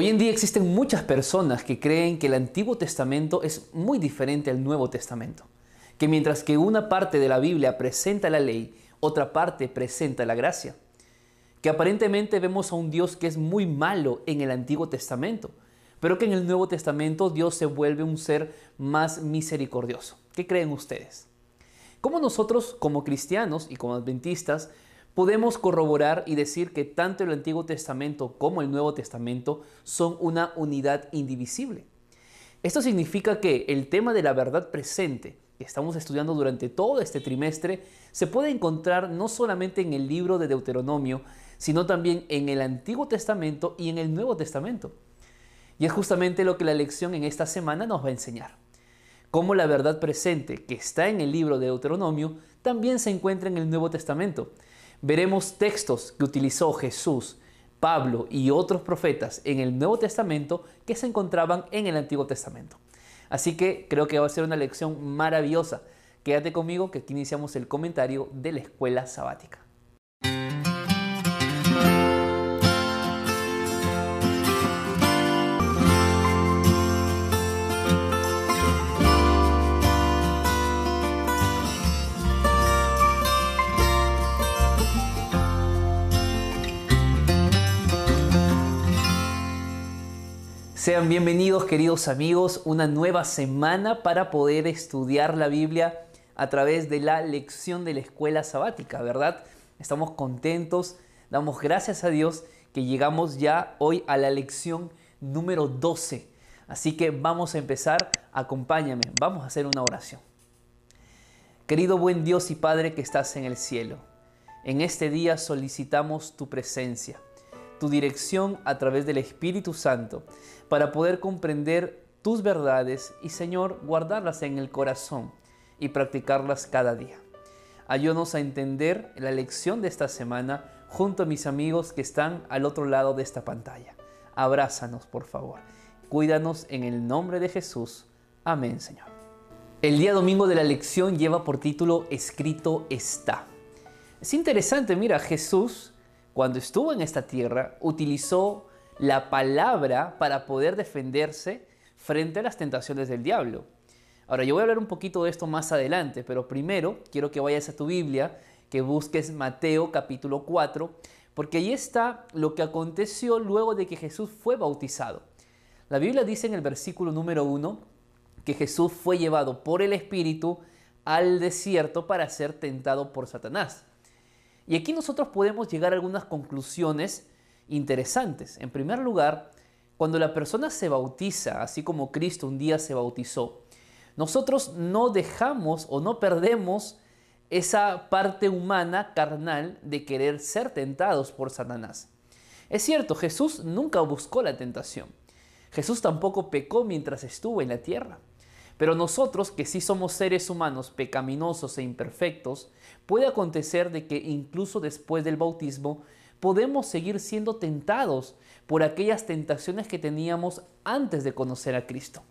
Hoy en día existen muchas personas que creen que el Antiguo Testamento es muy diferente al Nuevo Testamento, que mientras que una parte de la Biblia presenta la ley, otra parte presenta la gracia, que aparentemente vemos a un Dios que es muy malo en el Antiguo Testamento, pero que en el Nuevo Testamento Dios se vuelve un ser más misericordioso. ¿Qué creen ustedes? ¿Cómo nosotros como cristianos y como adventistas podemos corroborar y decir que tanto el Antiguo Testamento como el Nuevo Testamento son una unidad indivisible. Esto significa que el tema de la verdad presente que estamos estudiando durante todo este trimestre se puede encontrar no solamente en el libro de Deuteronomio, sino también en el Antiguo Testamento y en el Nuevo Testamento. Y es justamente lo que la lección en esta semana nos va a enseñar. Cómo la verdad presente que está en el libro de Deuteronomio también se encuentra en el Nuevo Testamento veremos textos que utilizó Jesús, Pablo y otros profetas en el Nuevo Testamento que se encontraban en el Antiguo Testamento. Así que creo que va a ser una lección maravillosa. Quédate conmigo que aquí iniciamos el comentario de la escuela sabática. Sean bienvenidos queridos amigos, una nueva semana para poder estudiar la Biblia a través de la lección de la escuela sabática, ¿verdad? Estamos contentos, damos gracias a Dios que llegamos ya hoy a la lección número 12. Así que vamos a empezar, acompáñame, vamos a hacer una oración. Querido buen Dios y Padre que estás en el cielo, en este día solicitamos tu presencia tu dirección a través del Espíritu Santo para poder comprender tus verdades y Señor, guardarlas en el corazón y practicarlas cada día. Ayúdanos a entender la lección de esta semana junto a mis amigos que están al otro lado de esta pantalla. Abrázanos, por favor. Cuídanos en el nombre de Jesús. Amén, Señor. El día domingo de la lección lleva por título Escrito está. Es interesante, mira, Jesús cuando estuvo en esta tierra, utilizó la palabra para poder defenderse frente a las tentaciones del diablo. Ahora, yo voy a hablar un poquito de esto más adelante, pero primero quiero que vayas a tu Biblia, que busques Mateo capítulo 4, porque ahí está lo que aconteció luego de que Jesús fue bautizado. La Biblia dice en el versículo número 1 que Jesús fue llevado por el Espíritu al desierto para ser tentado por Satanás. Y aquí nosotros podemos llegar a algunas conclusiones interesantes. En primer lugar, cuando la persona se bautiza, así como Cristo un día se bautizó, nosotros no dejamos o no perdemos esa parte humana, carnal, de querer ser tentados por Satanás. Es cierto, Jesús nunca buscó la tentación. Jesús tampoco pecó mientras estuvo en la tierra. Pero nosotros, que sí somos seres humanos pecaminosos e imperfectos, puede acontecer de que incluso después del bautismo podemos seguir siendo tentados por aquellas tentaciones que teníamos antes de conocer a Cristo.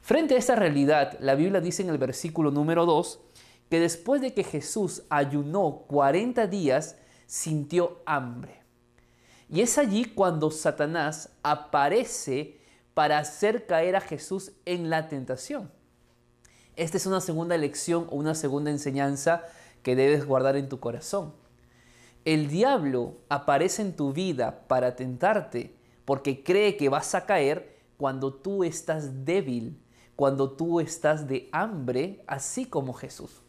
Frente a esta realidad, la Biblia dice en el versículo número 2 que después de que Jesús ayunó 40 días, sintió hambre. Y es allí cuando Satanás aparece para hacer caer a Jesús en la tentación. Esta es una segunda lección o una segunda enseñanza que debes guardar en tu corazón. El diablo aparece en tu vida para tentarte porque cree que vas a caer cuando tú estás débil, cuando tú estás de hambre, así como Jesús.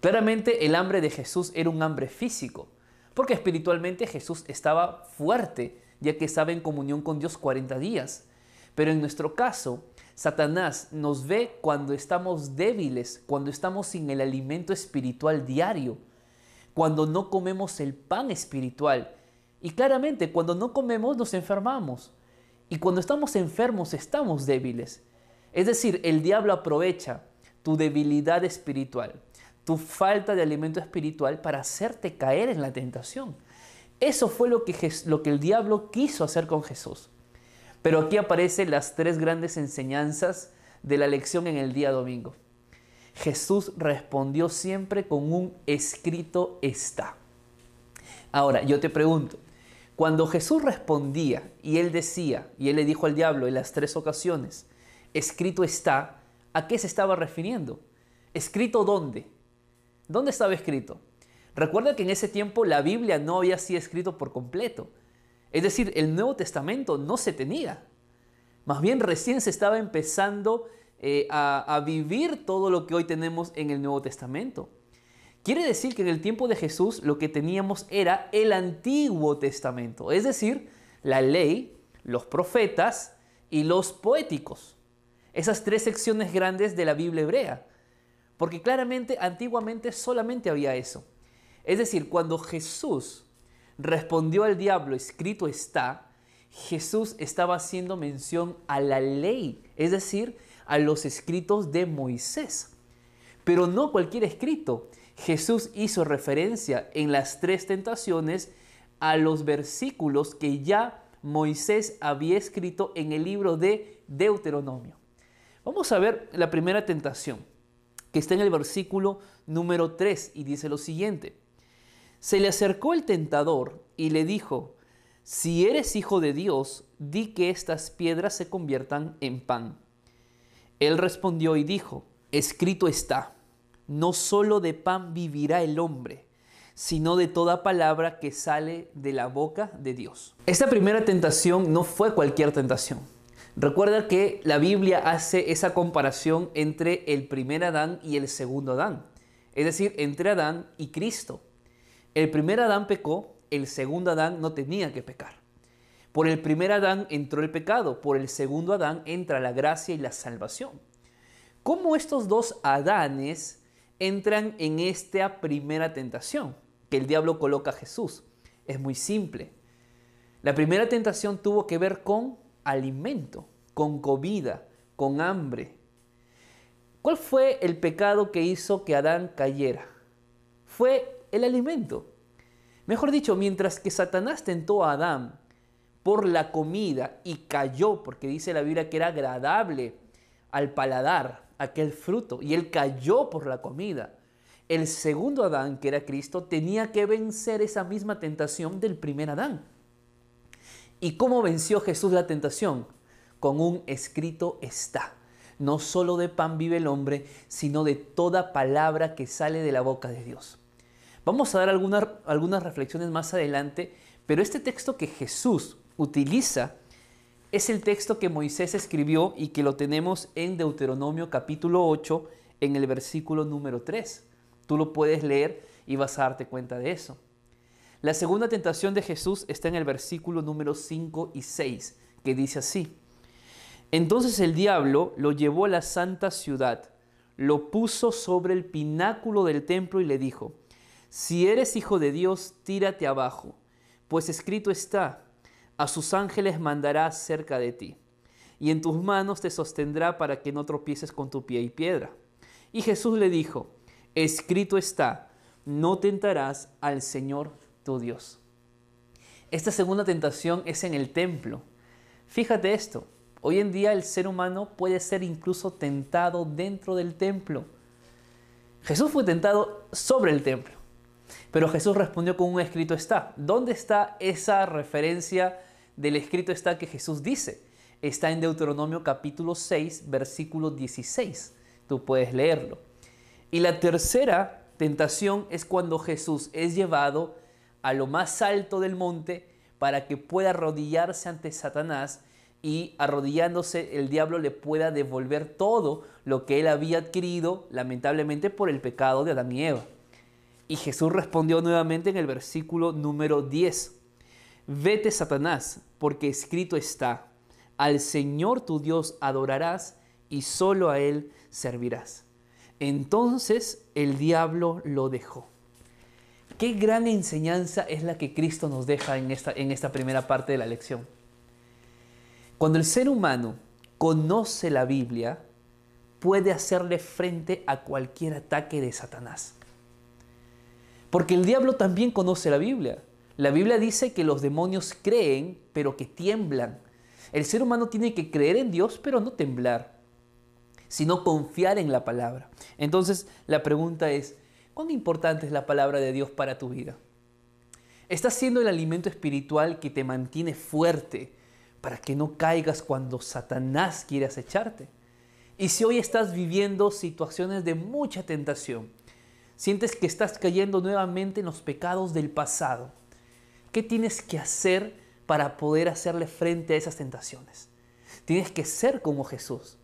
Claramente el hambre de Jesús era un hambre físico, porque espiritualmente Jesús estaba fuerte, ya que estaba en comunión con Dios 40 días. Pero en nuestro caso, Satanás nos ve cuando estamos débiles, cuando estamos sin el alimento espiritual diario, cuando no comemos el pan espiritual. Y claramente, cuando no comemos nos enfermamos. Y cuando estamos enfermos estamos débiles. Es decir, el diablo aprovecha tu debilidad espiritual, tu falta de alimento espiritual para hacerte caer en la tentación. Eso fue lo que, lo que el diablo quiso hacer con Jesús. Pero aquí aparecen las tres grandes enseñanzas de la lección en el día domingo. Jesús respondió siempre con un escrito está. Ahora, yo te pregunto, Cuando Jesús respondía y él decía, y él le dijo al diablo en las tres ocasiones, escrito está, ¿a qué se estaba refiriendo? ¿Escrito dónde? ¿Dónde estaba escrito? Recuerda que en ese tiempo la Biblia no había sido escrito por completo. Es decir, el Nuevo Testamento no se tenía. Más bien recién se estaba empezando eh, a, a vivir todo lo que hoy tenemos en el Nuevo Testamento. Quiere decir que en el tiempo de Jesús lo que teníamos era el Antiguo Testamento, es decir, la ley, los profetas y los poéticos. Esas tres secciones grandes de la Biblia hebrea. Porque claramente antiguamente solamente había eso. Es decir, cuando Jesús respondió al diablo, escrito está, Jesús estaba haciendo mención a la ley, es decir, a los escritos de Moisés. Pero no cualquier escrito. Jesús hizo referencia en las tres tentaciones a los versículos que ya Moisés había escrito en el libro de Deuteronomio. Vamos a ver la primera tentación, que está en el versículo número 3 y dice lo siguiente. Se le acercó el tentador y le dijo, si eres hijo de Dios, di que estas piedras se conviertan en pan. Él respondió y dijo, escrito está, no solo de pan vivirá el hombre, sino de toda palabra que sale de la boca de Dios. Esta primera tentación no fue cualquier tentación. Recuerda que la Biblia hace esa comparación entre el primer Adán y el segundo Adán, es decir, entre Adán y Cristo. El primer Adán pecó, el segundo Adán no tenía que pecar. Por el primer Adán entró el pecado, por el segundo Adán entra la gracia y la salvación. ¿Cómo estos dos Adanes entran en esta primera tentación que el diablo coloca a Jesús? Es muy simple. La primera tentación tuvo que ver con alimento, con comida, con hambre. ¿Cuál fue el pecado que hizo que Adán cayera? Fue el alimento. Mejor dicho, mientras que Satanás tentó a Adán por la comida y cayó, porque dice la Biblia que era agradable al paladar aquel fruto, y él cayó por la comida. El segundo Adán, que era Cristo, tenía que vencer esa misma tentación del primer Adán. ¿Y cómo venció Jesús la tentación? Con un escrito está. No solo de pan vive el hombre, sino de toda palabra que sale de la boca de Dios. Vamos a dar algunas, reflexiones más adelante, pero este texto que Jesús utiliza es el texto que Moisés escribió y que lo tenemos en Deuteronomio capítulo 8 en el versículo número 3. Tú lo puedes leer y vas a darte cuenta de eso. La segunda tentación de Jesús está en el versículo número 5 y 6, que dice así. Entonces el diablo lo llevó a la santa ciudad, lo puso sobre el pináculo del templo y le dijo, si eres hijo de Dios, tírate abajo, pues escrito está, a sus ángeles mandará cerca de ti, y en tus manos te sostendrá para que no tropieces con tu pie y piedra. Y Jesús le dijo, escrito está, no tentarás al Señor tu Dios. Esta segunda tentación es en el templo. Fíjate esto, hoy en día el ser humano puede ser incluso tentado dentro del templo. Jesús fue tentado sobre el templo. Pero Jesús respondió con un escrito está. ¿Dónde está esa referencia del escrito está que Jesús dice? Está en Deuteronomio capítulo 6, versículo 16. Tú puedes leerlo. Y la tercera tentación es cuando Jesús es llevado a lo más alto del monte para que pueda arrodillarse ante Satanás y arrodillándose el diablo le pueda devolver todo lo que él había adquirido lamentablemente por el pecado de Adán y Eva. Y Jesús respondió nuevamente en el versículo número 10, vete Satanás, porque escrito está, al Señor tu Dios adorarás y solo a Él servirás. Entonces el diablo lo dejó. Qué gran enseñanza es la que Cristo nos deja en esta, en esta primera parte de la lección. Cuando el ser humano conoce la Biblia, puede hacerle frente a cualquier ataque de Satanás. Porque el diablo también conoce la Biblia. La Biblia dice que los demonios creen, pero que tiemblan. El ser humano tiene que creer en Dios, pero no temblar, sino confiar en la palabra. Entonces, la pregunta es, ¿cuán importante es la palabra de Dios para tu vida? Estás siendo el alimento espiritual que te mantiene fuerte para que no caigas cuando Satanás quiere acecharte. Y si hoy estás viviendo situaciones de mucha tentación, sientes que estás cayendo nuevamente en los pecados del pasado, ¿qué tienes que hacer para poder hacerle frente a esas tentaciones? Tienes que ser como Jesús.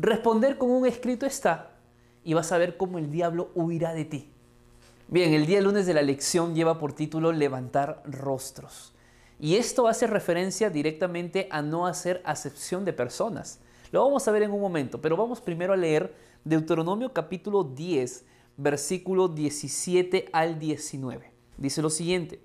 Responder como un escrito está y vas a ver cómo el diablo huirá de ti. Bien, el día lunes de la lección lleva por título Levantar rostros. Y esto hace referencia directamente a no hacer acepción de personas. Lo vamos a ver en un momento, pero vamos primero a leer Deuteronomio capítulo 10, versículo 17 al 19. Dice lo siguiente,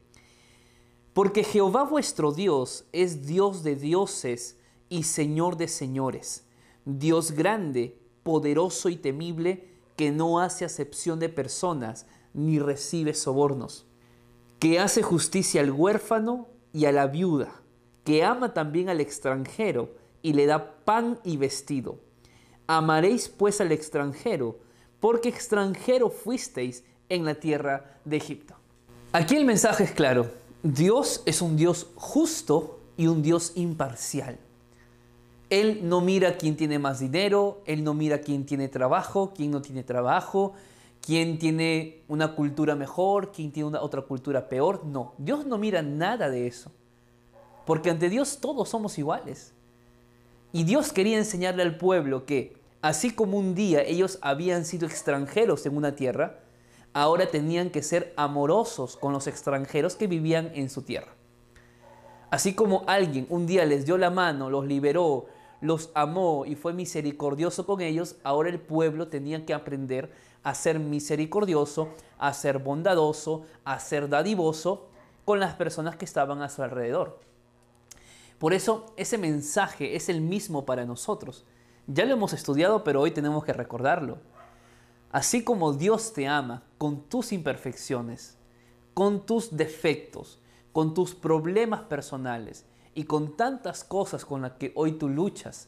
porque Jehová vuestro Dios es Dios de dioses y Señor de señores, Dios grande, poderoso y temible, que no hace acepción de personas ni recibe sobornos, que hace justicia al huérfano y a la viuda, que ama también al extranjero y le da pan y vestido. Amaréis pues al extranjero, porque extranjero fuisteis en la tierra de Egipto. Aquí el mensaje es claro. Dios es un Dios justo y un Dios imparcial. Él no mira quién tiene más dinero, Él no mira quién tiene trabajo, quién no tiene trabajo, quién tiene una cultura mejor, quién tiene una otra cultura peor. No, Dios no mira nada de eso. Porque ante Dios todos somos iguales. Y Dios quería enseñarle al pueblo que, así como un día ellos habían sido extranjeros en una tierra, ahora tenían que ser amorosos con los extranjeros que vivían en su tierra. Así como alguien un día les dio la mano, los liberó, los amó y fue misericordioso con ellos, ahora el pueblo tenía que aprender a ser misericordioso, a ser bondadoso, a ser dadivoso con las personas que estaban a su alrededor. Por eso ese mensaje es el mismo para nosotros. Ya lo hemos estudiado, pero hoy tenemos que recordarlo. Así como Dios te ama con tus imperfecciones, con tus defectos, con tus problemas personales y con tantas cosas con las que hoy tú luchas,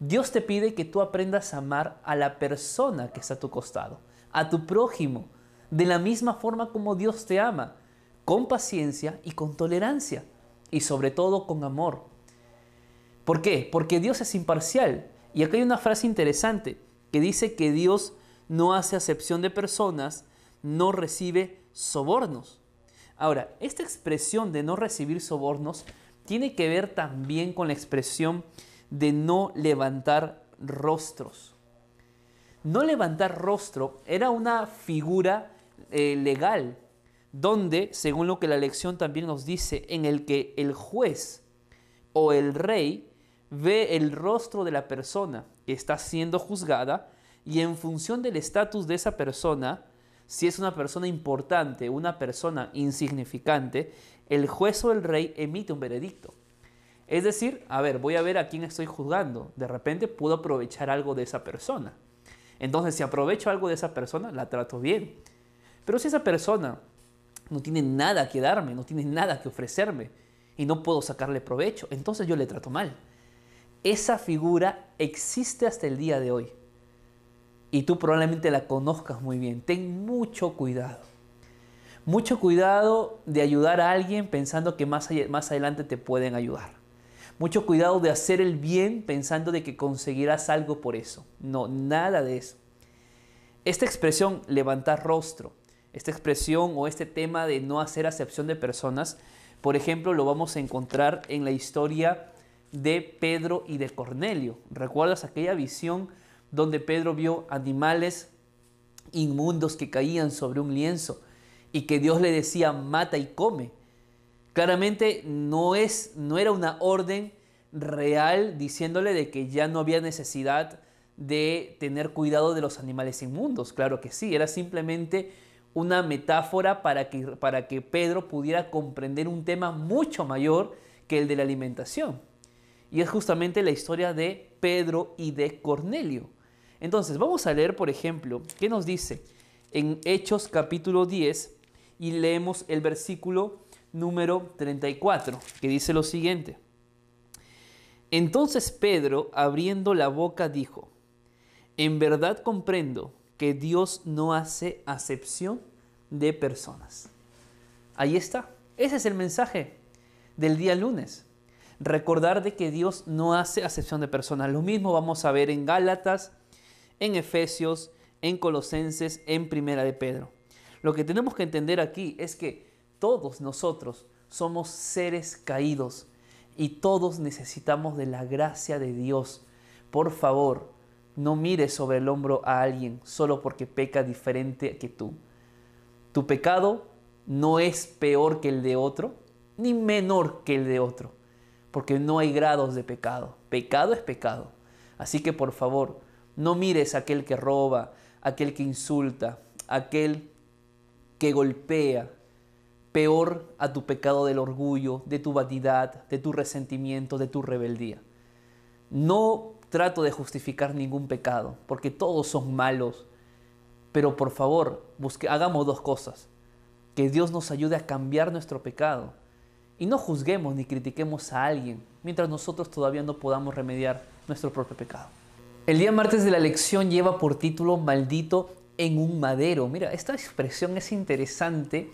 Dios te pide que tú aprendas a amar a la persona que está a tu costado, a tu prójimo, de la misma forma como Dios te ama, con paciencia y con tolerancia, y sobre todo con amor. ¿Por qué? Porque Dios es imparcial. Y acá hay una frase interesante que dice que Dios no hace acepción de personas, no recibe sobornos. Ahora, esta expresión de no recibir sobornos tiene que ver también con la expresión de no levantar rostros. No levantar rostro era una figura eh, legal, donde, según lo que la lección también nos dice, en el que el juez o el rey ve el rostro de la persona que está siendo juzgada y en función del estatus de esa persona, si es una persona importante, una persona insignificante, el juez o el rey emite un veredicto. Es decir, a ver, voy a ver a quién estoy juzgando. De repente puedo aprovechar algo de esa persona. Entonces, si aprovecho algo de esa persona, la trato bien. Pero si esa persona no tiene nada que darme, no tiene nada que ofrecerme y no puedo sacarle provecho, entonces yo le trato mal. Esa figura existe hasta el día de hoy. Y tú probablemente la conozcas muy bien. Ten mucho cuidado. Mucho cuidado de ayudar a alguien pensando que más, más adelante te pueden ayudar. Mucho cuidado de hacer el bien pensando de que conseguirás algo por eso. No, nada de eso. Esta expresión, levantar rostro, esta expresión o este tema de no hacer acepción de personas, por ejemplo, lo vamos a encontrar en la historia de Pedro y de Cornelio. ¿Recuerdas aquella visión donde Pedro vio animales inmundos que caían sobre un lienzo y que Dios le decía mata y come? Claramente no, es, no era una orden real diciéndole de que ya no había necesidad de tener cuidado de los animales inmundos. Claro que sí, era simplemente una metáfora para que, para que Pedro pudiera comprender un tema mucho mayor que el de la alimentación. Y es justamente la historia de Pedro y de Cornelio. Entonces, vamos a leer, por ejemplo, ¿qué nos dice? En Hechos capítulo 10 y leemos el versículo número 34, que dice lo siguiente. Entonces Pedro, abriendo la boca, dijo, en verdad comprendo que Dios no hace acepción de personas. Ahí está. Ese es el mensaje del día lunes. Recordar de que Dios no hace acepción de personas. Lo mismo vamos a ver en Gálatas, en Efesios, en Colosenses, en Primera de Pedro. Lo que tenemos que entender aquí es que todos nosotros somos seres caídos y todos necesitamos de la gracia de Dios. Por favor, no mires sobre el hombro a alguien solo porque peca diferente que tú. Tu pecado no es peor que el de otro, ni menor que el de otro, porque no hay grados de pecado. Pecado es pecado. Así que por favor, no mires a aquel que roba, aquel que insulta, aquel que golpea, peor a tu pecado del orgullo, de tu vanidad, de tu resentimiento, de tu rebeldía. No trato de justificar ningún pecado, porque todos son malos, pero por favor, busque, hagamos dos cosas. Que Dios nos ayude a cambiar nuestro pecado y no juzguemos ni critiquemos a alguien mientras nosotros todavía no podamos remediar nuestro propio pecado. El día martes de la lección lleva por título Maldito en un madero. Mira, esta expresión es interesante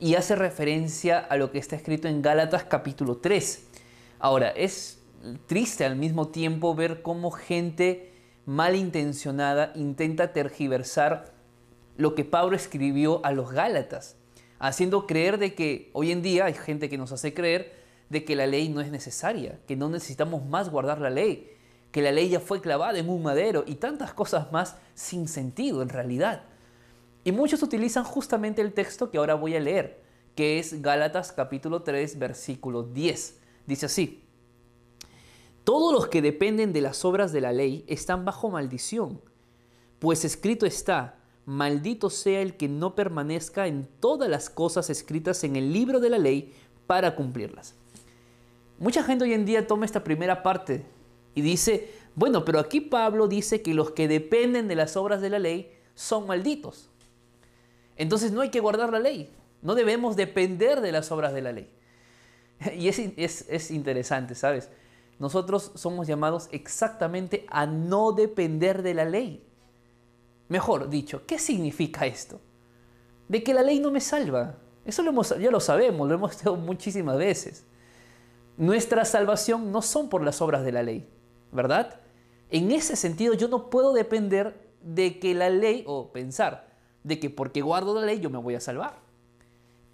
y hace referencia a lo que está escrito en Gálatas capítulo 3. Ahora, es triste al mismo tiempo ver cómo gente malintencionada intenta tergiversar lo que Pablo escribió a los Gálatas, haciendo creer de que hoy en día hay gente que nos hace creer de que la ley no es necesaria, que no necesitamos más guardar la ley, que la ley ya fue clavada en un madero y tantas cosas más sin sentido en realidad. Y muchos utilizan justamente el texto que ahora voy a leer, que es Gálatas capítulo 3, versículo 10. Dice así, todos los que dependen de las obras de la ley están bajo maldición, pues escrito está, maldito sea el que no permanezca en todas las cosas escritas en el libro de la ley para cumplirlas. Mucha gente hoy en día toma esta primera parte y dice, bueno, pero aquí Pablo dice que los que dependen de las obras de la ley son malditos. Entonces no hay que guardar la ley, no debemos depender de las obras de la ley. Y es, interesante, ¿sabes? Nosotros somos llamados exactamente a no depender de la ley. Mejor dicho, ¿qué significa esto? De que la ley no me salva. Eso lo hemos, ya lo sabemos, lo hemos dicho muchísimas veces. Nuestra salvación no son por las obras de la ley, ¿verdad? En ese sentido yo no puedo depender de que la ley, o pensar, de que porque guardo la ley yo me voy a salvar.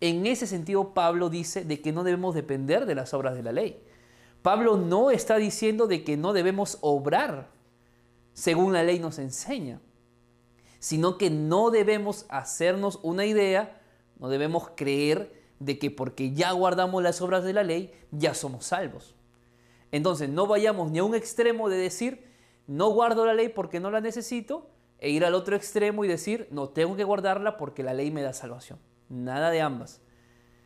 En ese sentido Pablo dice de que no debemos depender de las obras de la ley. Pablo no está diciendo de que no debemos obrar según la ley nos enseña, sino que no debemos hacernos una idea, no debemos creer de que porque ya guardamos las obras de la ley ya somos salvos. Entonces no vayamos ni a un extremo de decir, no guardo la ley porque no la necesito, e ir al otro extremo y decir, no, tengo que guardarla porque la ley me da salvación. Nada de ambas.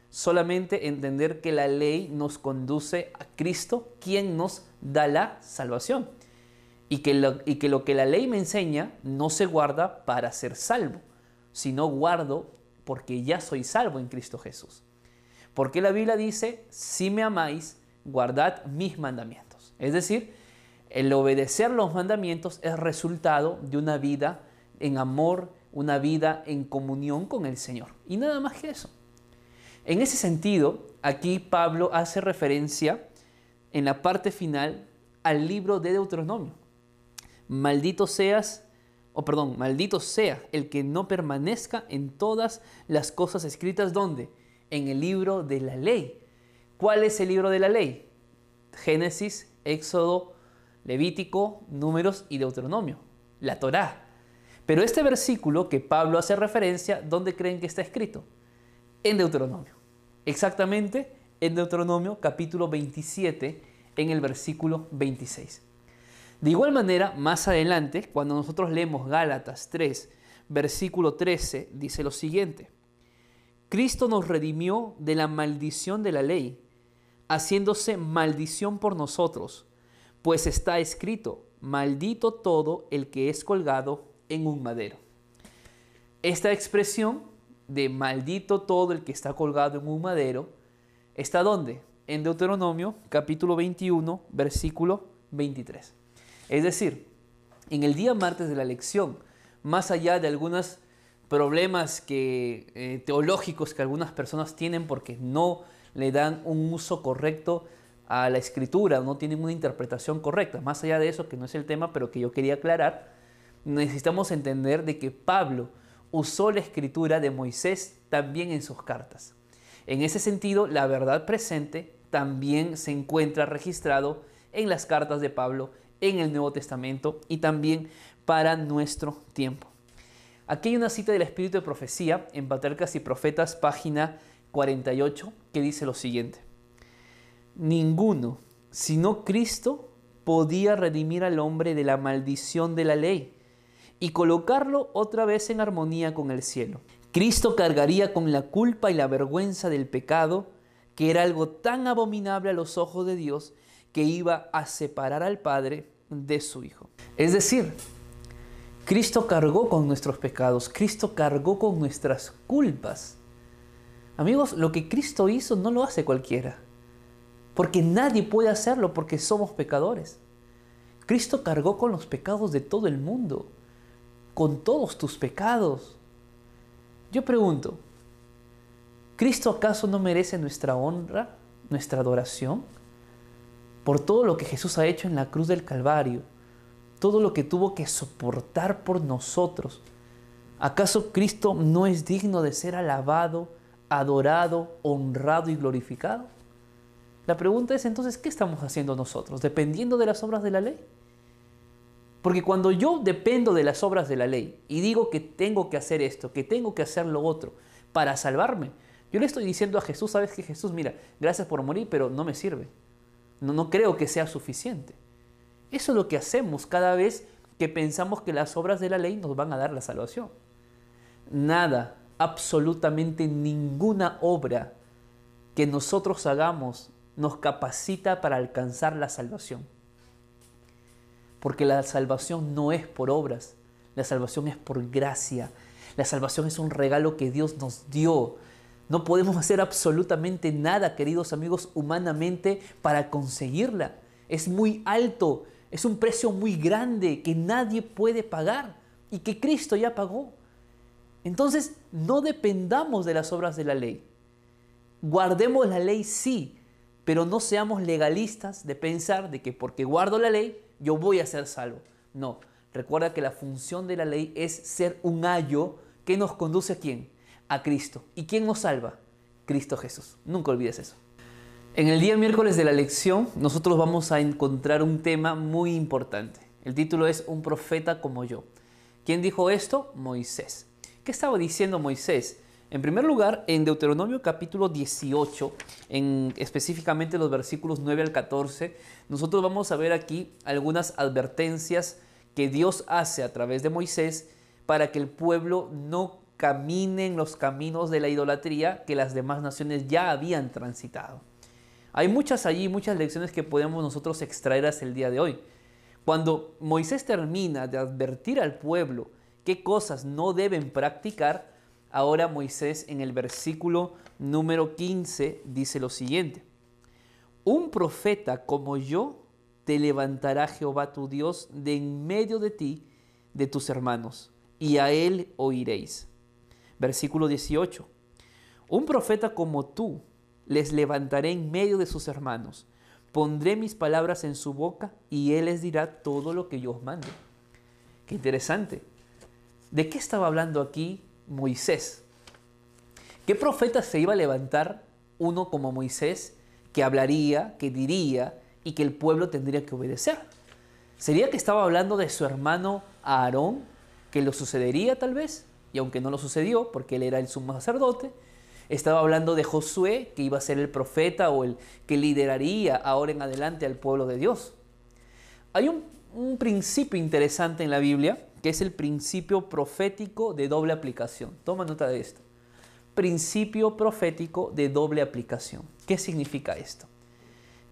Solamente entender que la ley nos conduce a Cristo, quien nos da la salvación. Y que, lo, y que lo que la ley me enseña no se guarda para ser salvo, sino guardo porque ya soy salvo en Cristo Jesús. Porque la Biblia dice, si me amáis, guardad mis mandamientos. Es decir, el obedecer los mandamientos es resultado de una vida en amor, una vida en comunión con el Señor. Y nada más que eso. En ese sentido, aquí Pablo hace referencia en la parte final al libro de Deuteronomio. Maldito seas, o perdón, maldito sea el que no permanezca en todas las cosas escritas donde? En el libro de la ley. ¿Cuál es el libro de la ley? Génesis, Éxodo, Levítico, Números y Deuteronomio, la Torá. Pero este versículo que Pablo hace referencia, ¿dónde creen que está escrito? En Deuteronomio. Exactamente en Deuteronomio capítulo 27, en el versículo 26. De igual manera, más adelante, cuando nosotros leemos Gálatas 3, versículo 13, dice lo siguiente. Cristo nos redimió de la maldición de la ley, haciéndose maldición por nosotros pues está escrito, maldito todo el que es colgado en un madero. Esta expresión de maldito todo el que está colgado en un madero, ¿está dónde? En Deuteronomio capítulo 21, versículo 23. Es decir, en el día martes de la lección, más allá de algunas problemas que, eh, teológicos que algunas personas tienen porque no le dan un uso correcto a la escritura, no tienen una interpretación correcta. Más allá de eso, que no es el tema, pero que yo quería aclarar, necesitamos entender de que Pablo usó la escritura de Moisés también en sus cartas. En ese sentido, la verdad presente también se encuentra registrado en las cartas de Pablo en el Nuevo Testamento y también para nuestro tiempo. Aquí hay una cita del Espíritu de Profecía en Patriarcas y Profetas, página 48, que dice lo siguiente. Ninguno, sino Cristo, podía redimir al hombre de la maldición de la ley y colocarlo otra vez en armonía con el cielo. Cristo cargaría con la culpa y la vergüenza del pecado, que era algo tan abominable a los ojos de Dios, que iba a separar al Padre de su Hijo. Es decir, Cristo cargó con nuestros pecados, Cristo cargó con nuestras culpas. Amigos, lo que Cristo hizo no lo hace cualquiera, porque nadie puede hacerlo porque somos pecadores. Cristo cargó con los pecados de todo el mundo, con todos tus pecados. Yo pregunto, ¿Cristo acaso no merece nuestra honra, nuestra adoración? Por todo lo que Jesús ha hecho en la cruz del Calvario todo lo que tuvo que soportar por nosotros. ¿Acaso Cristo no es digno de ser alabado, adorado, honrado y glorificado? La pregunta es entonces, ¿qué estamos haciendo nosotros? ¿Dependiendo de las obras de la ley? Porque cuando yo dependo de las obras de la ley y digo que tengo que hacer esto, que tengo que hacer lo otro para salvarme, yo le estoy diciendo a Jesús, sabes que Jesús, mira, gracias por morir, pero no me sirve. No, no creo que sea suficiente. Eso es lo que hacemos cada vez que pensamos que las obras de la ley nos van a dar la salvación. Nada, absolutamente ninguna obra que nosotros hagamos nos capacita para alcanzar la salvación. Porque la salvación no es por obras, la salvación es por gracia. La salvación es un regalo que Dios nos dio. No podemos hacer absolutamente nada, queridos amigos, humanamente para conseguirla. Es muy alto es un precio muy grande que nadie puede pagar y que Cristo ya pagó. Entonces, no dependamos de las obras de la ley. Guardemos la ley, sí, pero no seamos legalistas de pensar de que porque guardo la ley, yo voy a ser salvo. No, recuerda que la función de la ley es ser un ayo que nos conduce a quién? A Cristo. ¿Y quién nos salva? Cristo Jesús. Nunca olvides eso. En el día miércoles de la lección nosotros vamos a encontrar un tema muy importante. El título es Un profeta como yo. ¿Quién dijo esto? Moisés. ¿Qué estaba diciendo Moisés? En primer lugar, en Deuteronomio capítulo 18, en específicamente los versículos 9 al 14, nosotros vamos a ver aquí algunas advertencias que Dios hace a través de Moisés para que el pueblo no camine en los caminos de la idolatría que las demás naciones ya habían transitado. Hay muchas allí, muchas lecciones que podemos nosotros extraer hasta el día de hoy. Cuando Moisés termina de advertir al pueblo qué cosas no deben practicar, ahora Moisés en el versículo número 15 dice lo siguiente. Un profeta como yo te levantará Jehová tu Dios de en medio de ti, de tus hermanos, y a él oiréis. Versículo 18. Un profeta como tú les levantaré en medio de sus hermanos. Pondré mis palabras en su boca y él les dirá todo lo que yo os mande. Qué interesante. ¿De qué estaba hablando aquí Moisés? ¿Qué profeta se iba a levantar uno como Moisés que hablaría, que diría y que el pueblo tendría que obedecer? ¿Sería que estaba hablando de su hermano Aarón, que lo sucedería tal vez? Y aunque no lo sucedió, porque él era el sumo sacerdote, estaba hablando de Josué, que iba a ser el profeta o el que lideraría ahora en adelante al pueblo de Dios. Hay un, principio interesante en la Biblia, que es el principio profético de doble aplicación. Toma nota de esto. Principio profético de doble aplicación. ¿Qué significa esto?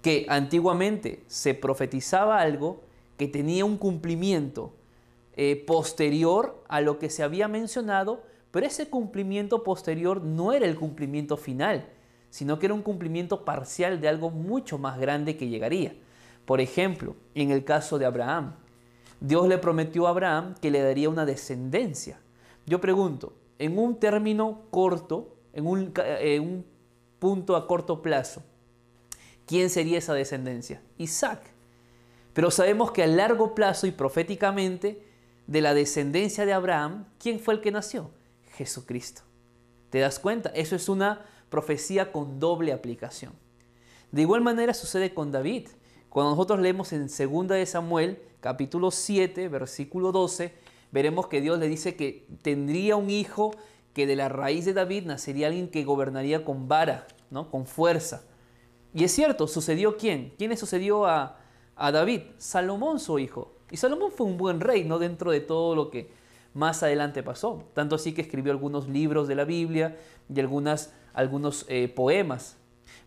Que antiguamente se profetizaba algo que tenía un cumplimiento eh, posterior a lo que se había mencionado, pero ese cumplimiento posterior no era el cumplimiento final, sino que era un cumplimiento parcial de algo mucho más grande que llegaría. Por ejemplo, en el caso de Abraham, Dios le prometió a Abraham que le daría una descendencia. Yo pregunto, en un término corto, en un, en un punto a corto plazo, ¿quién sería esa descendencia? Isaac. Pero sabemos que a largo plazo y proféticamente, de la descendencia de Abraham, ¿quién fue el que nació? Jesucristo. ¿Te das cuenta? Eso es una profecía con doble aplicación. De igual manera sucede con David. Cuando nosotros leemos en 2 de Samuel, capítulo 7, versículo 12, veremos que Dios le dice que tendría un hijo que de la raíz de David nacería alguien que gobernaría con vara, ¿no? con fuerza. Y es cierto, sucedió quién? ¿Quién le sucedió a, a David? Salomón, su hijo. Y Salomón fue un buen rey, ¿no? Dentro de todo lo que más adelante pasó. Tanto así que escribió algunos libros de la Biblia y algunas, algunos eh, poemas.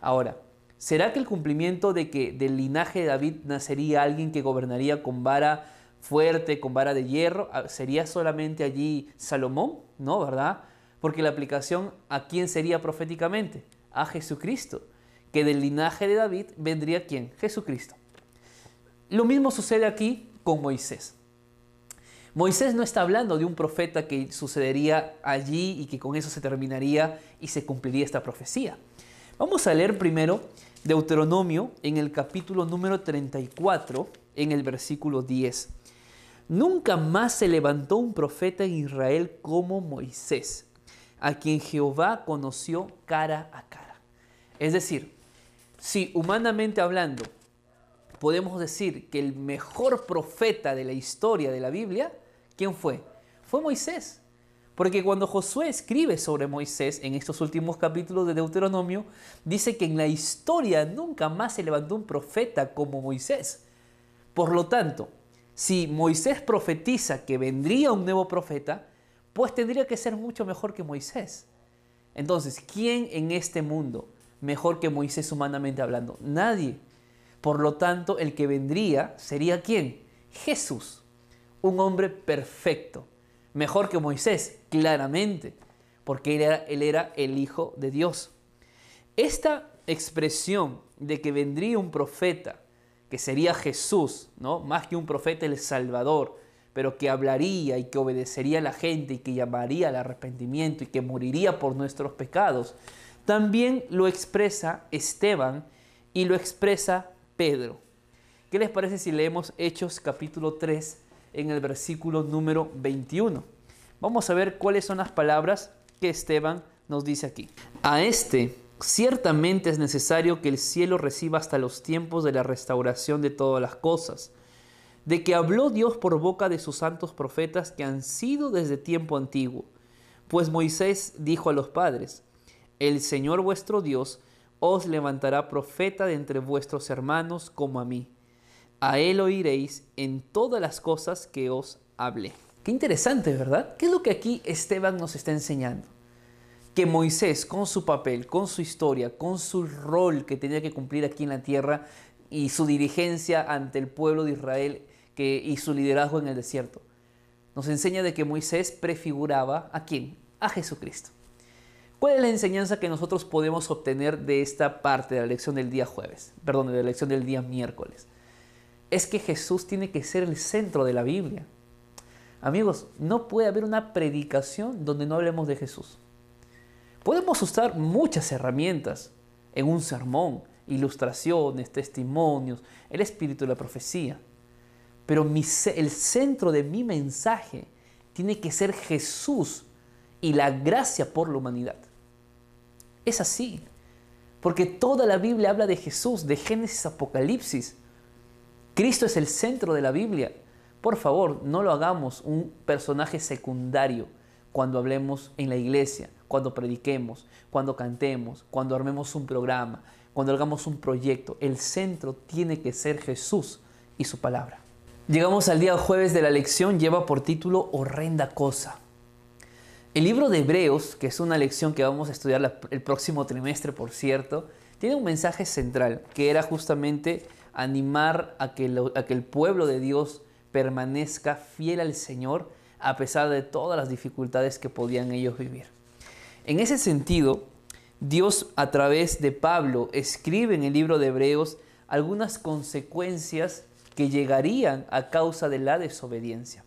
Ahora, ¿será que el cumplimiento de que del linaje de David nacería alguien que gobernaría con vara fuerte, con vara de hierro, ah, sería solamente allí Salomón? No, ¿verdad? Porque la aplicación a quién sería proféticamente? A Jesucristo. Que del linaje de David vendría quién? Jesucristo. Lo mismo sucede aquí Moisés. Moisés no está hablando de un profeta que sucedería allí y que con eso se terminaría y se cumpliría esta profecía. Vamos a leer primero Deuteronomio en el capítulo número 34, en el versículo 10. Nunca más se levantó un profeta en Israel como Moisés, a quien Jehová conoció cara a cara. Es decir, si humanamente hablando podemos decir que el mejor profeta de la historia de la Biblia ¿Quién fue? Fue Moisés. Porque cuando Josué escribe sobre Moisés en estos últimos capítulos de Deuteronomio, dice que en la historia nunca más se levantó un profeta como Moisés. Por lo tanto, si Moisés profetiza que vendría un nuevo profeta, pues tendría que ser mucho mejor que Moisés. Entonces, ¿quién en este mundo mejor que Moisés humanamente hablando? Nadie. Por lo tanto, el que vendría sería quién? Jesús un hombre perfecto, mejor que Moisés, claramente, porque él era, él era el Hijo de Dios. Esta expresión de que vendría un profeta, que sería Jesús, ¿no? Más que un profeta el Salvador, pero que hablaría y que obedecería a la gente y que llamaría al arrepentimiento y que moriría por nuestros pecados. También lo expresa Esteban y lo expresa Pedro. ¿Qué les parece si leemos Hechos capítulo 3, en el versículo número 21. Vamos a ver cuáles son las palabras que Esteban nos dice aquí. A este ciertamente es necesario que el cielo reciba hasta los tiempos de la restauración de todas las cosas, de que habló Dios por boca de sus santos profetas que han sido desde tiempo antiguo. Pues Moisés dijo a los padres, el Señor vuestro Dios os levantará profeta de entre vuestros hermanos como a mí a él oiréis en todas las cosas que os hablé. Qué interesante, ¿verdad? ¿Qué es lo que aquí Esteban nos está enseñando? Que Moisés, con su papel, con su historia, con su rol que tenía que cumplir aquí en la tierra y su dirigencia ante el pueblo de Israel y su liderazgo en el desierto, nos enseña de que Moisés prefiguraba a quién? A Jesucristo. ¿Cuál es la enseñanza que nosotros podemos obtener de esta parte de la lección del día jueves? Perdón, de la lección del día miércoles es que Jesús tiene que ser el centro de la Biblia. Amigos, no puede haber una predicación donde no hablemos de Jesús. Podemos usar muchas herramientas en un sermón, ilustraciones, testimonios, el espíritu de la profecía. Pero el centro de mi mensaje tiene que ser Jesús y la gracia por la humanidad. Es así, porque toda la Biblia habla de Jesús, de Génesis Apocalipsis. Cristo es el centro de la Biblia. Por favor, no lo hagamos un personaje secundario cuando hablemos en la iglesia, cuando prediquemos, cuando cantemos, cuando armemos un programa, cuando hagamos un proyecto. El centro tiene que ser Jesús y su palabra. Llegamos al día jueves de la lección, lleva por título Horrenda cosa. El libro de Hebreos, que es una lección que vamos a estudiar el próximo trimestre, por cierto, tiene un mensaje central, que era justamente animar a que, el pueblo de Dios permanezca fiel al Señor a pesar de todas las dificultades que podían ellos vivir. En ese sentido, Dios a través de Pablo escribe en el libro de Hebreos algunas consecuencias que llegarían a causa de la desobediencia.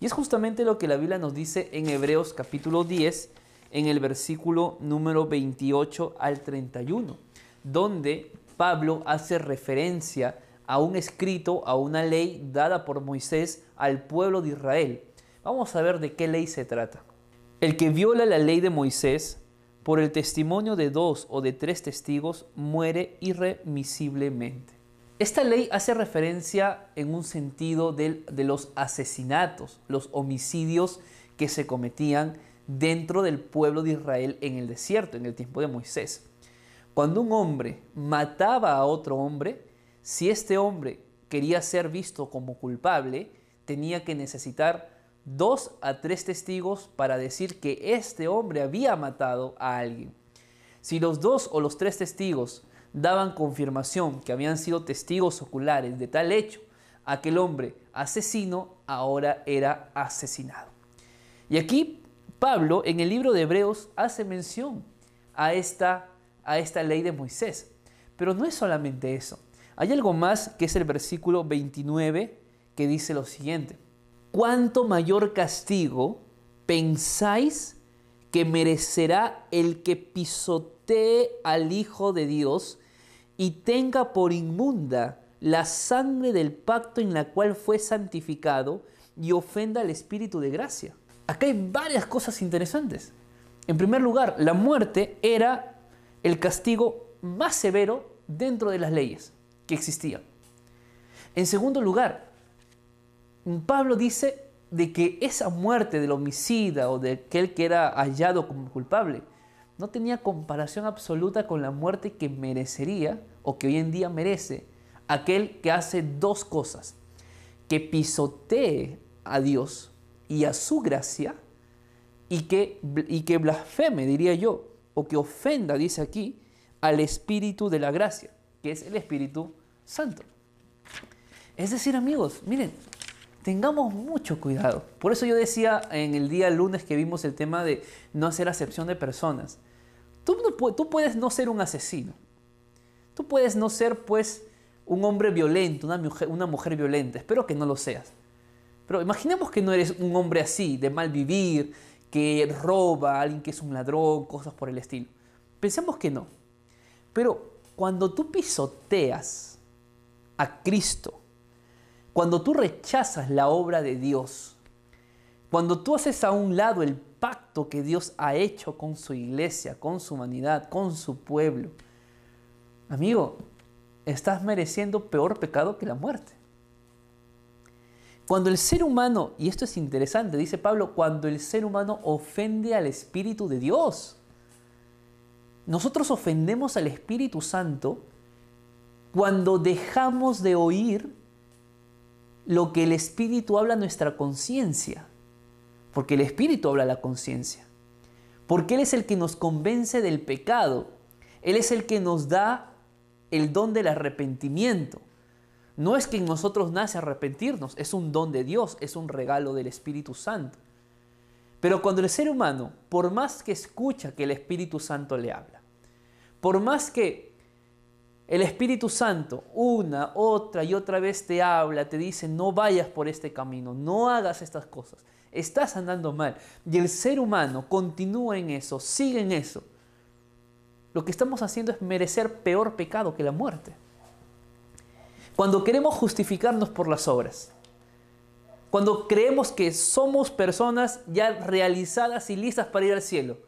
Y es justamente lo que la Biblia nos dice en Hebreos capítulo 10, en el versículo número 28 al 31, donde Pablo hace referencia a un escrito, a una ley dada por Moisés al pueblo de Israel. Vamos a ver de qué ley se trata. El que viola la ley de Moisés por el testimonio de dos o de tres testigos muere irremisiblemente. Esta ley hace referencia en un sentido de, los asesinatos, los homicidios que se cometían dentro del pueblo de Israel en el desierto, en el tiempo de Moisés. Cuando un hombre mataba a otro hombre, si este hombre quería ser visto como culpable, tenía que necesitar dos a tres testigos para decir que este hombre había matado a alguien. Si los dos o los tres testigos daban confirmación que habían sido testigos oculares de tal hecho, aquel hombre asesino ahora era asesinado. Y aquí Pablo en el libro de Hebreos hace mención a esta, a esta ley de Moisés. Pero no es solamente eso. Hay algo más que es el versículo 29 que dice lo siguiente. ¿Cuánto mayor castigo pensáis que merecerá el que pisotee al Hijo de Dios y tenga por inmunda la sangre del pacto en la cual fue santificado y ofenda al Espíritu de gracia. Acá hay varias cosas interesantes. En primer lugar, la muerte era el castigo más severo dentro de las leyes que existían. En segundo lugar, Pablo dice de que esa muerte del homicida o de aquel que era hallado como culpable no tenía comparación absoluta con la muerte que merecería o que hoy en día merece aquel que hace dos cosas, que pisotee a Dios y a su gracia y que, y que blasfeme, diría yo, o que ofenda, dice aquí, al Espíritu de la gracia, que es el Espíritu Santo. Es decir, amigos, miren, tengamos mucho cuidado. Por eso yo decía en el día lunes que vimos el tema de no hacer acepción de personas. Tú, puedes no ser un asesino, Tú puedes no ser, pues, un hombre violento, una mujer, una mujer violenta. Espero que no lo seas. Pero imaginemos que no eres un hombre así, de mal vivir, que roba, alguien que es un ladrón, cosas por el estilo. Pensemos que no. Pero cuando tú pisoteas a Cristo, cuando tú rechazas la obra de Dios, cuando tú haces a un lado el pacto que Dios ha hecho con su iglesia, con su humanidad, con su pueblo, amigo, estás mereciendo peor pecado que la muerte. Cuando el ser humano, y esto es interesante, dice Pablo, cuando el ser humano ofende al Espíritu de Dios, nosotros ofendemos al Espíritu Santo cuando dejamos de oír lo que el Espíritu habla a nuestra conciencia, porque el Espíritu habla a la conciencia, porque Él es el que nos convence del pecado, Él es el que nos da el don del arrepentimiento. No es que en nosotros nace arrepentirnos, es un don de Dios, es un regalo del Espíritu Santo. Pero cuando el ser humano, por más que escucha que el Espíritu Santo le habla, por más que el Espíritu Santo una, otra y otra vez te habla, te dice, no vayas por este camino, no hagas estas cosas, estás andando mal, y el ser humano continúa en eso, sigue en eso, lo que estamos haciendo es merecer peor pecado que la muerte. Cuando queremos justificarnos por las obras, cuando creemos que somos personas ya realizadas y listas para ir al cielo,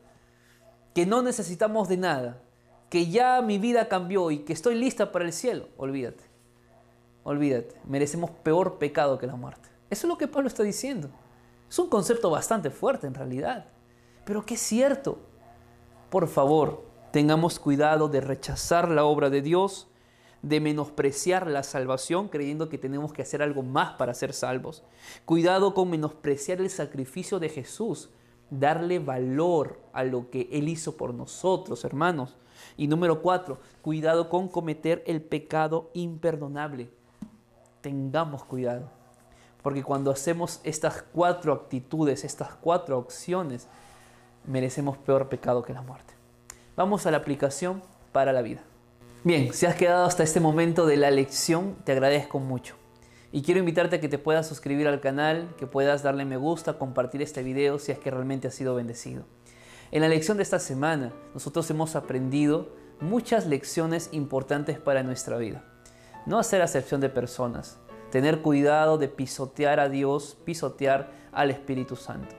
que no necesitamos de nada, que ya mi vida cambió y que estoy lista para el cielo, olvídate, olvídate, merecemos peor pecado que la muerte. Eso es lo que Pablo está diciendo. Es un concepto bastante fuerte en realidad, pero que es cierto. Por favor, Tengamos cuidado de rechazar la obra de Dios, de menospreciar la salvación creyendo que tenemos que hacer algo más para ser salvos. Cuidado con menospreciar el sacrificio de Jesús, darle valor a lo que Él hizo por nosotros, hermanos. Y número cuatro, cuidado con cometer el pecado imperdonable. Tengamos cuidado, porque cuando hacemos estas cuatro actitudes, estas cuatro opciones, merecemos peor pecado que la muerte. Vamos a la aplicación para la vida. Bien, si has quedado hasta este momento de la lección, te agradezco mucho. Y quiero invitarte a que te puedas suscribir al canal, que puedas darle me gusta, compartir este video si es que realmente has sido bendecido. En la lección de esta semana, nosotros hemos aprendido muchas lecciones importantes para nuestra vida. No hacer acepción de personas, tener cuidado de pisotear a Dios, pisotear al Espíritu Santo.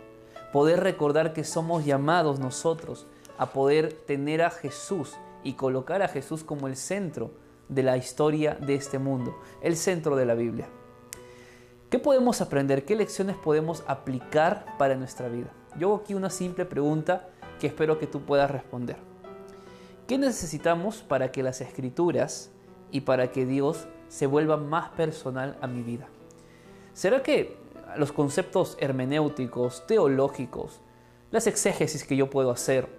Poder recordar que somos llamados nosotros a poder tener a Jesús y colocar a Jesús como el centro de la historia de este mundo, el centro de la Biblia. ¿Qué podemos aprender? ¿Qué lecciones podemos aplicar para nuestra vida? Yo hago aquí una simple pregunta que espero que tú puedas responder. ¿Qué necesitamos para que las escrituras y para que Dios se vuelva más personal a mi vida? ¿Será que los conceptos hermenéuticos, teológicos, las exégesis que yo puedo hacer,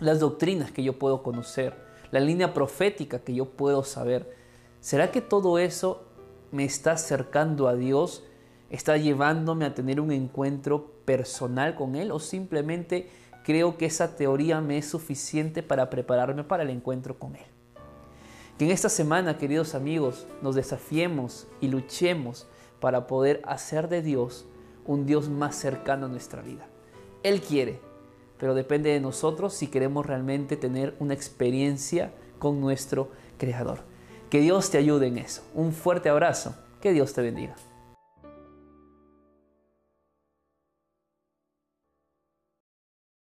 las doctrinas que yo puedo conocer, la línea profética que yo puedo saber, ¿será que todo eso me está acercando a Dios? ¿Está llevándome a tener un encuentro personal con Él o simplemente creo que esa teoría me es suficiente para prepararme para el encuentro con Él. Que en esta semana, queridos amigos, nos desafiemos y luchemos para poder hacer de Dios un Dios más cercano a nuestra vida. Él quiere, pero depende de nosotros si queremos realmente tener una experiencia con nuestro Creador. Que Dios te ayude en eso. Un fuerte abrazo. Que Dios te bendiga.